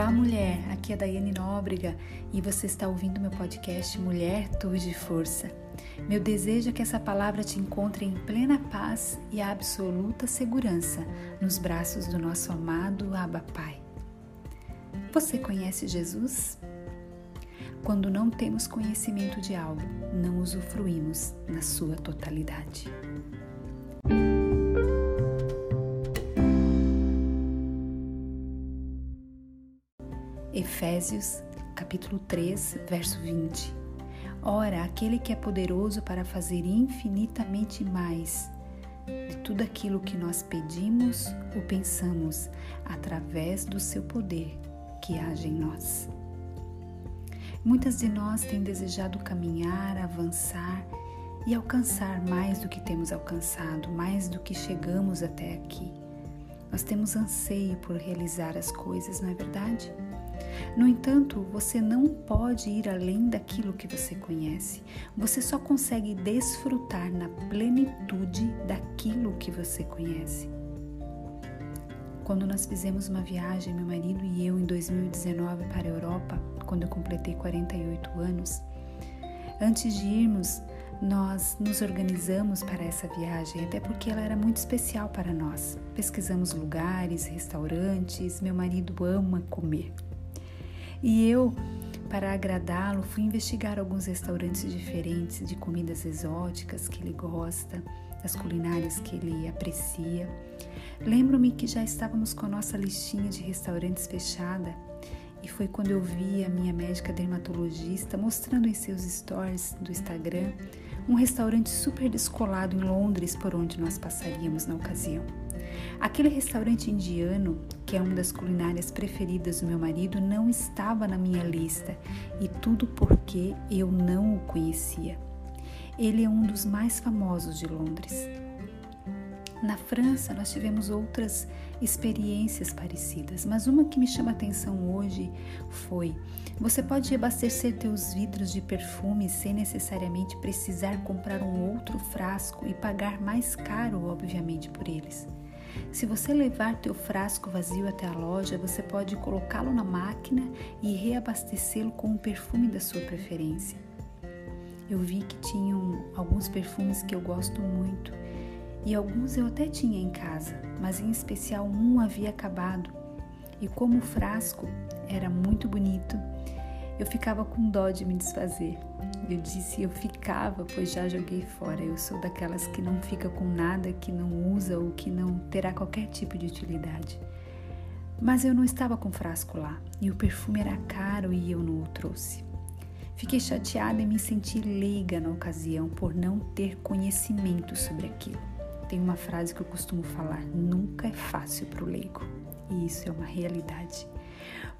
Olá, mulher. Aqui é Daiane Nóbrega e você está ouvindo meu podcast Mulher Tour de Força. Meu desejo é que essa palavra te encontre em plena paz e absoluta segurança nos braços do nosso amado Abba Pai. Você conhece Jesus? Quando não temos conhecimento de algo, não usufruímos na sua totalidade. Efésios, capítulo 3, verso 20. Ora, aquele que é poderoso para fazer infinitamente mais de tudo aquilo que nós pedimos ou pensamos, através do seu poder que age em nós. Muitas de nós têm desejado caminhar, avançar e alcançar mais do que temos alcançado, mais do que chegamos até aqui. Nós temos anseio por realizar as coisas, não é verdade? No entanto, você não pode ir além daquilo que você conhece. Você só consegue desfrutar na plenitude daquilo que você conhece. Quando nós fizemos uma viagem, meu marido e eu, em 2019 para a Europa, quando eu completei 48 anos, antes de irmos, nós nos organizamos para essa viagem, até porque ela era muito especial para nós. Pesquisamos lugares, restaurantes, meu marido ama comer. E eu, para agradá-lo, fui investigar alguns restaurantes diferentes de comidas exóticas que ele gosta, as culinárias que ele aprecia. Lembro-me que já estávamos com a nossa listinha de restaurantes fechada e foi quando eu vi a minha médica dermatologista mostrando em seus stories do Instagram um restaurante super descolado em Londres por onde nós passaríamos na ocasião. Aquele restaurante indiano, que é uma das culinárias preferidas do meu marido, não estava na minha lista e tudo porque eu não o conhecia. Ele é um dos mais famosos de Londres. Na França, nós tivemos outras experiências parecidas, mas uma que me chama atenção hoje foi: você pode abastecer teus vidros de perfume sem necessariamente precisar comprar um outro frasco e pagar mais caro, obviamente, por eles. Se você levar teu frasco vazio até a loja, você pode colocá-lo na máquina e reabastecê-lo com o perfume da sua preferência. Eu vi que tinham alguns perfumes que eu gosto muito e alguns eu até tinha em casa, mas em especial um havia acabado. E como o frasco era muito bonito, eu ficava com dó de me desfazer. Eu disse eu ficava, pois já joguei fora. Eu sou daquelas que não fica com nada, que não usa ou que não terá qualquer tipo de utilidade. Mas eu não estava com frasco lá e o perfume era caro e eu não o trouxe. Fiquei chateada e me senti leiga na ocasião por não ter conhecimento sobre aquilo. Tem uma frase que eu costumo falar: nunca é fácil para o leigo. E isso é uma realidade.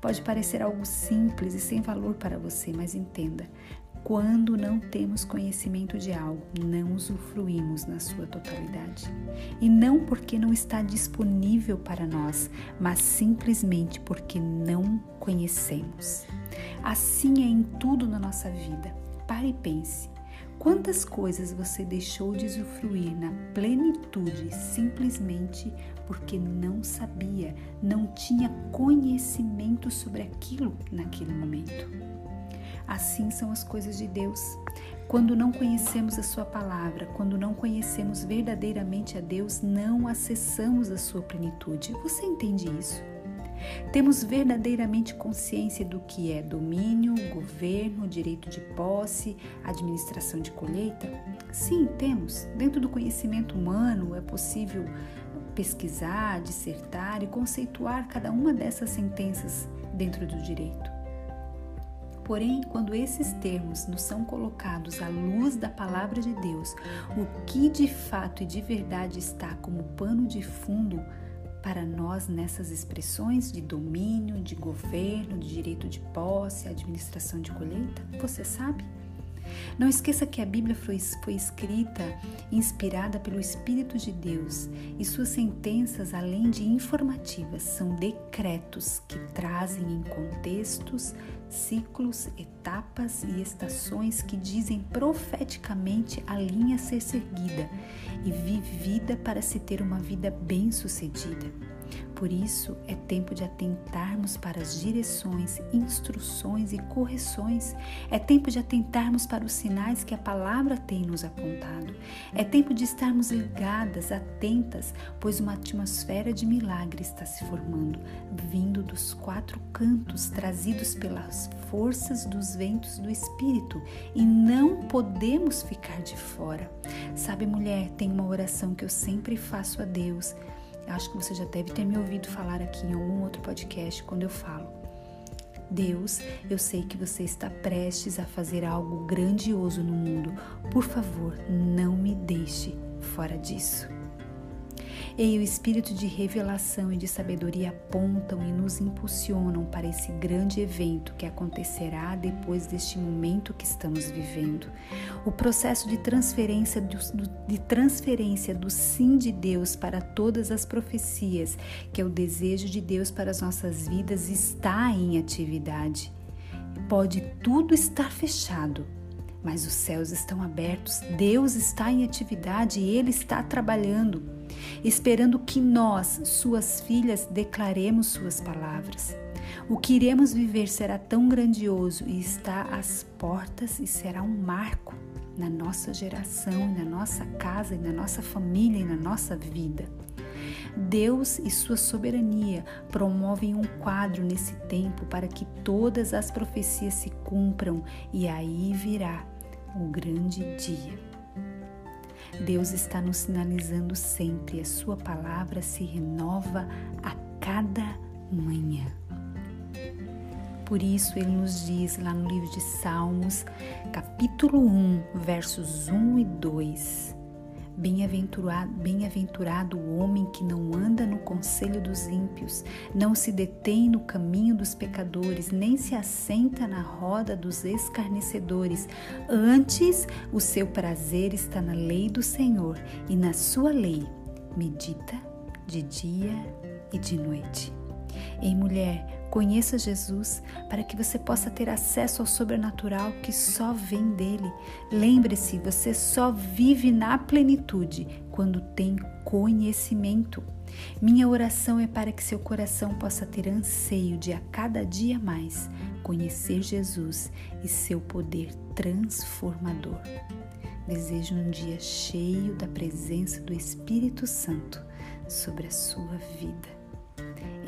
Pode parecer algo simples e sem valor para você, mas entenda: quando não temos conhecimento de algo, não usufruímos na sua totalidade. E não porque não está disponível para nós, mas simplesmente porque não conhecemos. Assim é em tudo na nossa vida. Pare e pense. Quantas coisas você deixou de usufruir na plenitude simplesmente porque não sabia, não tinha conhecimento sobre aquilo naquele momento? Assim são as coisas de Deus. Quando não conhecemos a Sua palavra, quando não conhecemos verdadeiramente a Deus, não acessamos a Sua plenitude. Você entende isso? Temos verdadeiramente consciência do que é domínio, governo, direito de posse, administração de colheita? Sim, temos. Dentro do conhecimento humano é possível pesquisar, dissertar e conceituar cada uma dessas sentenças dentro do direito. Porém, quando esses termos nos são colocados à luz da palavra de Deus, o que de fato e de verdade está como pano de fundo para nós nessas expressões de domínio, de governo, de direito de posse, administração de colheita? Você sabe? Não esqueça que a Bíblia foi, foi escrita inspirada pelo Espírito de Deus e suas sentenças, além de informativas, são decretos que trazem em contextos, ciclos, etapas e estações que dizem profeticamente a linha a ser seguida e vivida para se ter uma vida bem-sucedida. Por isso, é tempo de atentarmos para as direções, instruções e correções. É tempo de atentarmos para os sinais que a palavra tem nos apontado. É tempo de estarmos ligadas, atentas, pois uma atmosfera de milagre está se formando, vindo dos quatro cantos, trazidos pelas forças dos ventos do Espírito, e não podemos ficar de fora. Sabe, mulher, tem uma oração que eu sempre faço a Deus Acho que você já deve ter me ouvido falar aqui em algum outro podcast quando eu falo. Deus, eu sei que você está prestes a fazer algo grandioso no mundo. Por favor, não me deixe fora disso. E o espírito de revelação e de sabedoria apontam e nos impulsionam para esse grande evento que acontecerá depois deste momento que estamos vivendo. O processo de transferência do, de transferência do sim de Deus para todas as profecias, que é o desejo de Deus para as nossas vidas, está em atividade. Pode tudo estar fechado, mas os céus estão abertos, Deus está em atividade e Ele está trabalhando, esperando que nós, suas filhas, declaremos Suas palavras. O que iremos viver será tão grandioso e está às portas e será um marco na nossa geração, na nossa casa, na nossa família e na nossa vida. Deus e sua soberania promovem um quadro nesse tempo para que todas as profecias se cumpram e aí virá o grande dia. Deus está nos sinalizando sempre, a sua palavra se renova a cada manhã. Por isso ele nos diz lá no livro de Salmos, capítulo 1, versos 1 e 2: Bem-aventurado, bem-aventurado o homem que não anda no conselho dos ímpios, não se detém no caminho dos pecadores, nem se assenta na roda dos escarnecedores. Antes, o seu prazer está na lei do Senhor, e na sua lei medita de dia e de noite. Ei, mulher, Conheça Jesus para que você possa ter acesso ao sobrenatural que só vem dele. Lembre-se, você só vive na plenitude quando tem conhecimento. Minha oração é para que seu coração possa ter anseio de a cada dia mais conhecer Jesus e seu poder transformador. Desejo um dia cheio da presença do Espírito Santo sobre a sua vida.